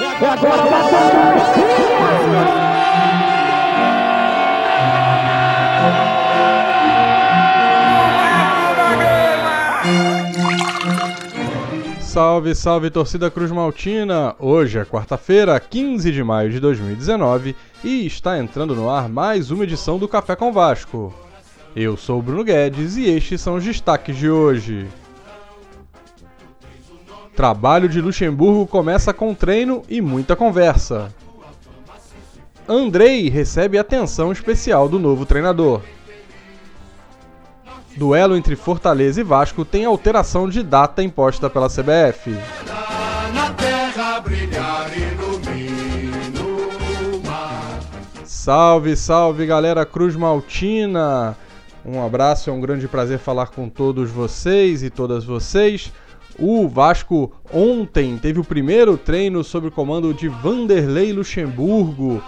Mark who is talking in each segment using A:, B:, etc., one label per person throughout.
A: É agora, Salve, salve torcida Cruz Maltina! Hoje é quarta-feira, 15 de maio de 2019 e está entrando no ar mais uma edição do Café com Vasco. Eu sou o Bruno Guedes e estes são os destaques de hoje. Trabalho de Luxemburgo começa com treino e muita conversa. Andrei recebe atenção especial do novo treinador. Duelo entre Fortaleza e Vasco tem alteração de data imposta pela CBF. Salve, salve galera Cruz Maltina! Um abraço, é um grande prazer falar com todos vocês e todas vocês. O Vasco ontem teve o primeiro treino sob o comando de Vanderlei Luxemburgo,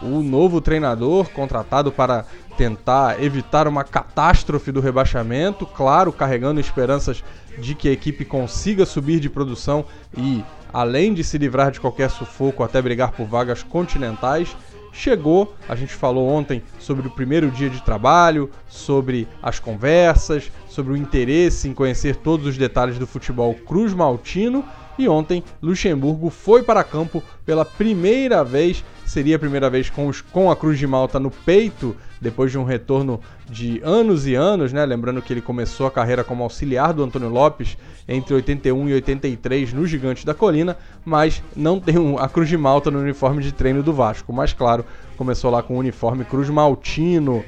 A: o novo treinador contratado para tentar evitar uma catástrofe do rebaixamento, claro, carregando esperanças de que a equipe consiga subir de produção e, além de se livrar de qualquer sufoco, até brigar por vagas continentais chegou. A gente falou ontem sobre o primeiro dia de trabalho, sobre as conversas, sobre o interesse em conhecer todos os detalhes do futebol Cruz Maltino. E ontem, Luxemburgo foi para campo pela primeira vez seria a primeira vez com, os, com a Cruz de Malta no peito, depois de um retorno de anos e anos, né? Lembrando que ele começou a carreira como auxiliar do Antônio Lopes entre 81 e 83 no Gigante da Colina, mas não tem a Cruz de Malta no uniforme de treino do Vasco. Mas claro, começou lá com o uniforme Cruz Maltino.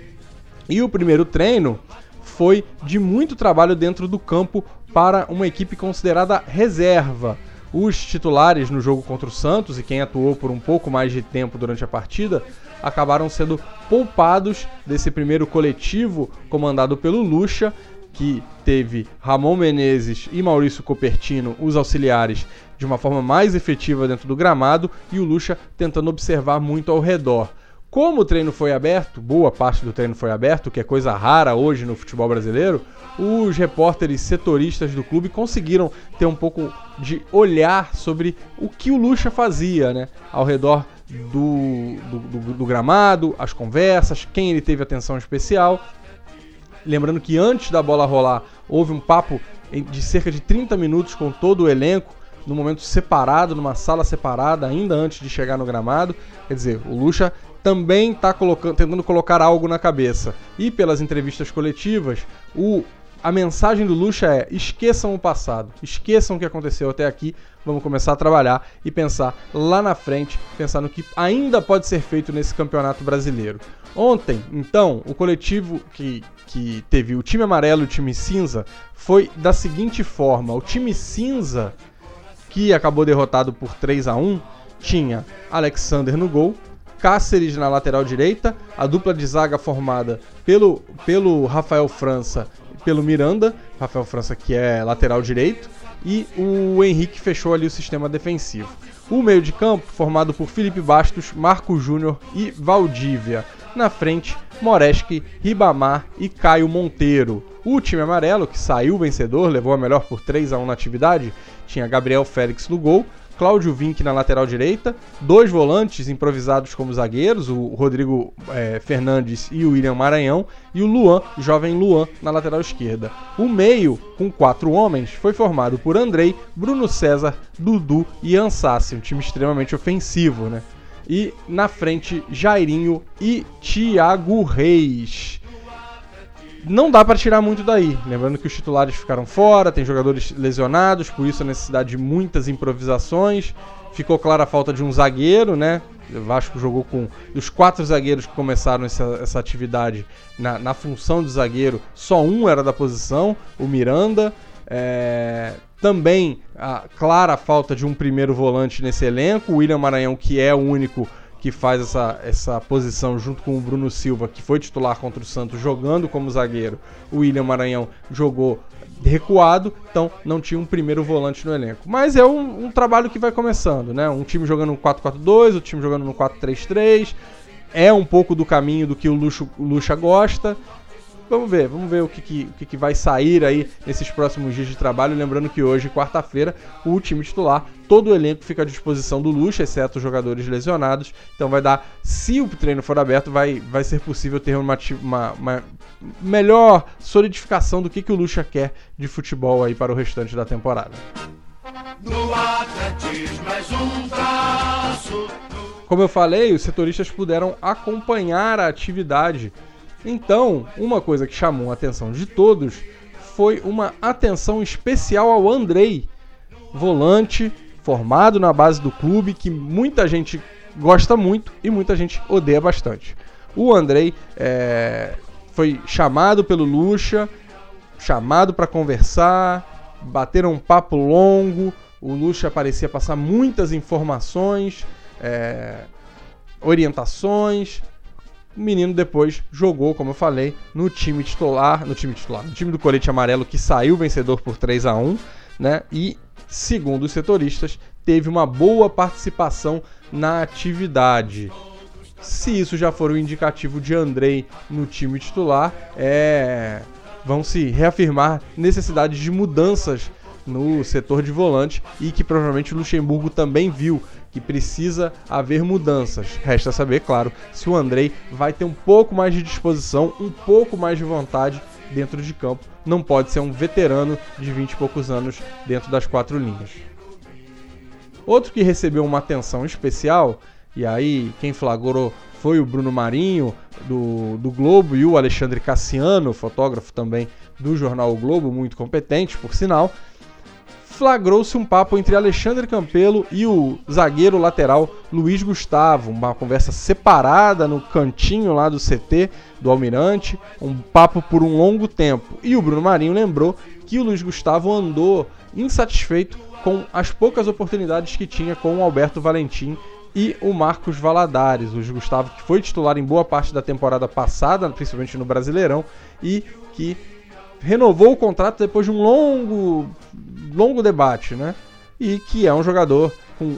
A: E o primeiro treino foi de muito trabalho dentro do campo para uma equipe considerada reserva. Os titulares no jogo contra o Santos e quem atuou por um pouco mais de tempo durante a partida acabaram sendo poupados desse primeiro coletivo comandado pelo Lucha, que teve Ramon Menezes e Maurício Copertino, os auxiliares, de uma forma mais efetiva dentro do gramado e o Lucha tentando observar muito ao redor. Como o treino foi aberto, boa parte do treino foi aberto, que é coisa rara hoje no futebol brasileiro, os repórteres setoristas do clube conseguiram ter um pouco de olhar sobre o que o Lucha fazia, né? Ao redor do, do, do, do gramado, as conversas, quem ele teve atenção especial. Lembrando que antes da bola rolar, houve um papo de cerca de 30 minutos com todo o elenco, num momento separado, numa sala separada, ainda antes de chegar no gramado. Quer dizer, o Lucha também está tentando colocar algo na cabeça. E pelas entrevistas coletivas, o, a mensagem do Lucha é: esqueçam o passado, esqueçam o que aconteceu até aqui, vamos começar a trabalhar e pensar lá na frente, pensar no que ainda pode ser feito nesse campeonato brasileiro. Ontem, então, o coletivo que, que teve o time amarelo e o time cinza foi da seguinte forma: o time cinza, que acabou derrotado por 3 a 1 tinha Alexander no gol, Cáceres na lateral direita, a dupla de zaga formada pelo, pelo Rafael França e pelo Miranda, Rafael França que é lateral direito, e o Henrique fechou ali o sistema defensivo. O meio de campo formado por Felipe Bastos, Marco Júnior e Valdívia. Na frente, Moreski, Ribamar e Caio Monteiro. O time amarelo, que saiu vencedor, levou a melhor por 3 a 1 na atividade, tinha Gabriel Félix no gol, Cláudio Vinck na lateral direita, dois volantes improvisados como zagueiros, o Rodrigo é, Fernandes e o William Maranhão, e o Luan, jovem Luan, na lateral esquerda. O meio, com quatro homens, foi formado por Andrei, Bruno César, Dudu e Ansassi, um time extremamente ofensivo, né? E na frente, Jairinho e Thiago Reis não dá para tirar muito daí. Lembrando que os titulares ficaram fora, tem jogadores lesionados, por isso a necessidade de muitas improvisações. Ficou clara a falta de um zagueiro, né? O Vasco jogou com. Dos quatro zagueiros que começaram essa, essa atividade na, na função de zagueiro, só um era da posição, o Miranda. É, também a clara falta de um primeiro volante nesse elenco, o William Maranhão, que é o único que faz essa, essa posição junto com o Bruno Silva, que foi titular contra o Santos jogando como zagueiro. O William Maranhão jogou recuado, então não tinha um primeiro volante no elenco. Mas é um, um trabalho que vai começando, né? Um time jogando no 4-4-2, o time jogando no 4-3-3. É um pouco do caminho do que o Luxo, o gosta. Vamos ver, vamos ver o que, que, o que, que vai sair aí nesses próximos dias de trabalho. Lembrando que hoje, quarta-feira, o time titular, todo o elenco fica à disposição do Lucha, exceto os jogadores lesionados. Então vai dar, se o treino for aberto, vai, vai ser possível ter uma, uma, uma melhor solidificação do que, que o Lucha quer de futebol aí para o restante da temporada. No atletismo és um traço. Como eu falei, os setoristas puderam acompanhar a atividade então, uma coisa que chamou a atenção de todos foi uma atenção especial ao Andrei, volante formado na base do clube que muita gente gosta muito e muita gente odeia bastante. O Andrei é, foi chamado pelo Lucha, chamado para conversar, bateram um papo longo. O Lucha parecia passar muitas informações, é, orientações, o menino depois jogou, como eu falei, no time titular, no time titular, no time do colete amarelo que saiu vencedor por 3 a 1, né? E segundo os setoristas, teve uma boa participação na atividade. Se isso já for um indicativo de Andrei no time titular, é vão se reafirmar necessidades de mudanças no setor de volante e que provavelmente o Luxemburgo também viu que precisa haver mudanças. Resta saber, claro, se o Andrei vai ter um pouco mais de disposição, um pouco mais de vontade dentro de campo. Não pode ser um veterano de 20 e poucos anos dentro das quatro linhas. Outro que recebeu uma atenção especial, e aí quem flagrou foi o Bruno Marinho, do, do Globo, e o Alexandre Cassiano, fotógrafo também do jornal o Globo, muito competente, por sinal, flagrou-se um papo entre Alexandre Campelo e o zagueiro lateral Luiz Gustavo, uma conversa separada no cantinho lá do CT do Almirante, um papo por um longo tempo. E o Bruno Marinho lembrou que o Luiz Gustavo andou insatisfeito com as poucas oportunidades que tinha com o Alberto Valentim e o Marcos Valadares, o Luiz Gustavo que foi titular em boa parte da temporada passada, principalmente no Brasileirão, e que renovou o contrato depois de um longo, longo debate, né? E que é um jogador com,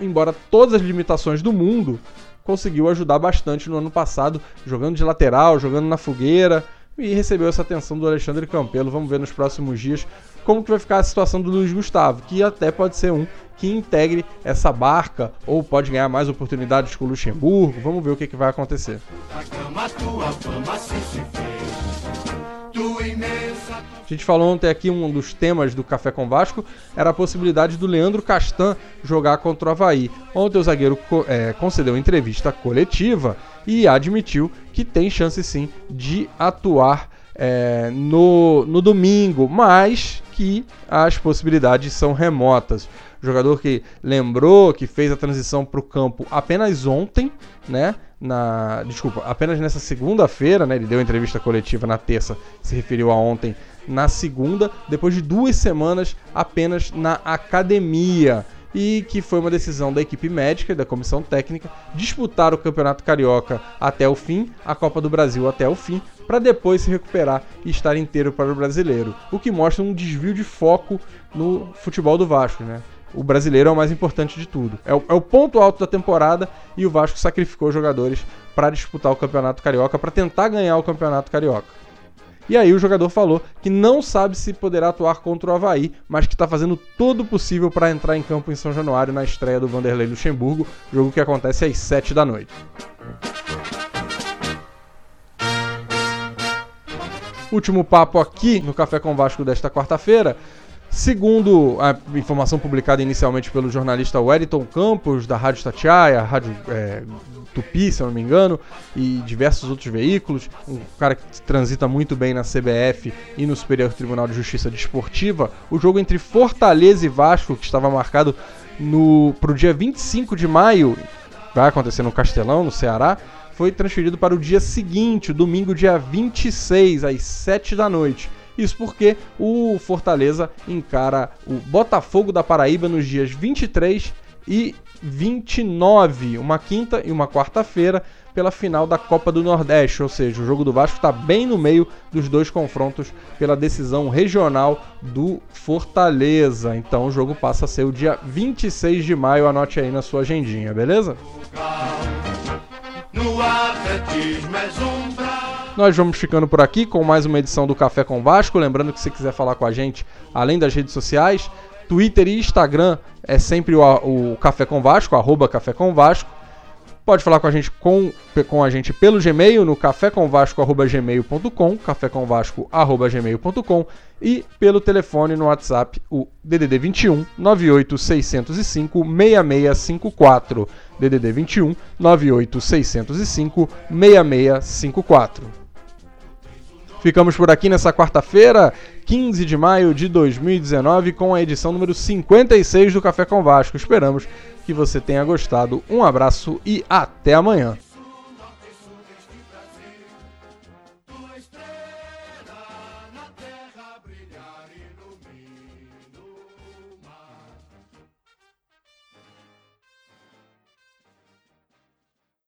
A: embora todas as limitações do mundo, conseguiu ajudar bastante no ano passado, jogando de lateral, jogando na fogueira, e recebeu essa atenção do Alexandre Campelo. Vamos ver nos próximos dias como que vai ficar a situação do Luiz Gustavo, que até pode ser um que integre essa barca ou pode ganhar mais oportunidades com o Luxemburgo. Vamos ver o que, que vai acontecer. A gente falou ontem aqui, um dos temas do Café com Vasco era a possibilidade do Leandro Castan jogar contra o Havaí. Ontem o zagueiro é, concedeu entrevista coletiva e admitiu que tem chance sim de atuar é, no, no domingo, mas que as possibilidades são remotas. Jogador que lembrou que fez a transição para o campo apenas ontem, né? Na, desculpa, apenas nessa segunda-feira, né? Ele deu entrevista coletiva na terça, se referiu a ontem na segunda, depois de duas semanas apenas na academia. E que foi uma decisão da equipe médica e da comissão técnica disputar o Campeonato Carioca até o fim, a Copa do Brasil até o fim, para depois se recuperar e estar inteiro para o brasileiro. O que mostra um desvio de foco no futebol do Vasco, né? O brasileiro é o mais importante de tudo. É o, é o ponto alto da temporada e o Vasco sacrificou jogadores para disputar o Campeonato Carioca, para tentar ganhar o Campeonato Carioca. E aí o jogador falou que não sabe se poderá atuar contra o Havaí, mas que está fazendo todo o possível para entrar em campo em São Januário na estreia do Vanderlei Luxemburgo, jogo que acontece às 7 da noite. Último papo aqui no Café com Vasco desta quarta-feira Segundo a informação publicada inicialmente pelo jornalista Wellington Campos, da Rádio Tatiaia, Rádio é, Tupi, se eu não me engano, e diversos outros veículos, um cara que transita muito bem na CBF e no Superior Tribunal de Justiça Desportiva, o jogo entre Fortaleza e Vasco, que estava marcado para o dia 25 de maio, vai acontecer no Castelão, no Ceará, foi transferido para o dia seguinte, domingo, dia 26, às 7 da noite. Isso porque o Fortaleza encara o Botafogo da Paraíba nos dias 23 e 29, uma quinta e uma quarta-feira, pela final da Copa do Nordeste, ou seja, o jogo do Vasco está bem no meio dos dois confrontos pela decisão regional do Fortaleza. Então o jogo passa a ser o dia 26 de maio, anote aí na sua agendinha, beleza? No atletismo bravo. Nós vamos ficando por aqui com mais uma edição do Café com Vasco. Lembrando que se quiser falar com a gente, além das redes sociais, Twitter e Instagram é sempre o, o Café com Vasco, arroba Café com Vasco. Pode falar com a gente com, com a gente pelo Gmail no cafécomvasco@gmail.com, cafécomvasco@gmail.com e pelo telefone no WhatsApp o DDD 21 98 605 6654. DDD 21 98 605 6654. Ficamos por aqui nessa quarta-feira, 15 de maio de 2019, com a edição número 56 do Café com Vasco. Esperamos que você tenha gostado. Um abraço e até amanhã.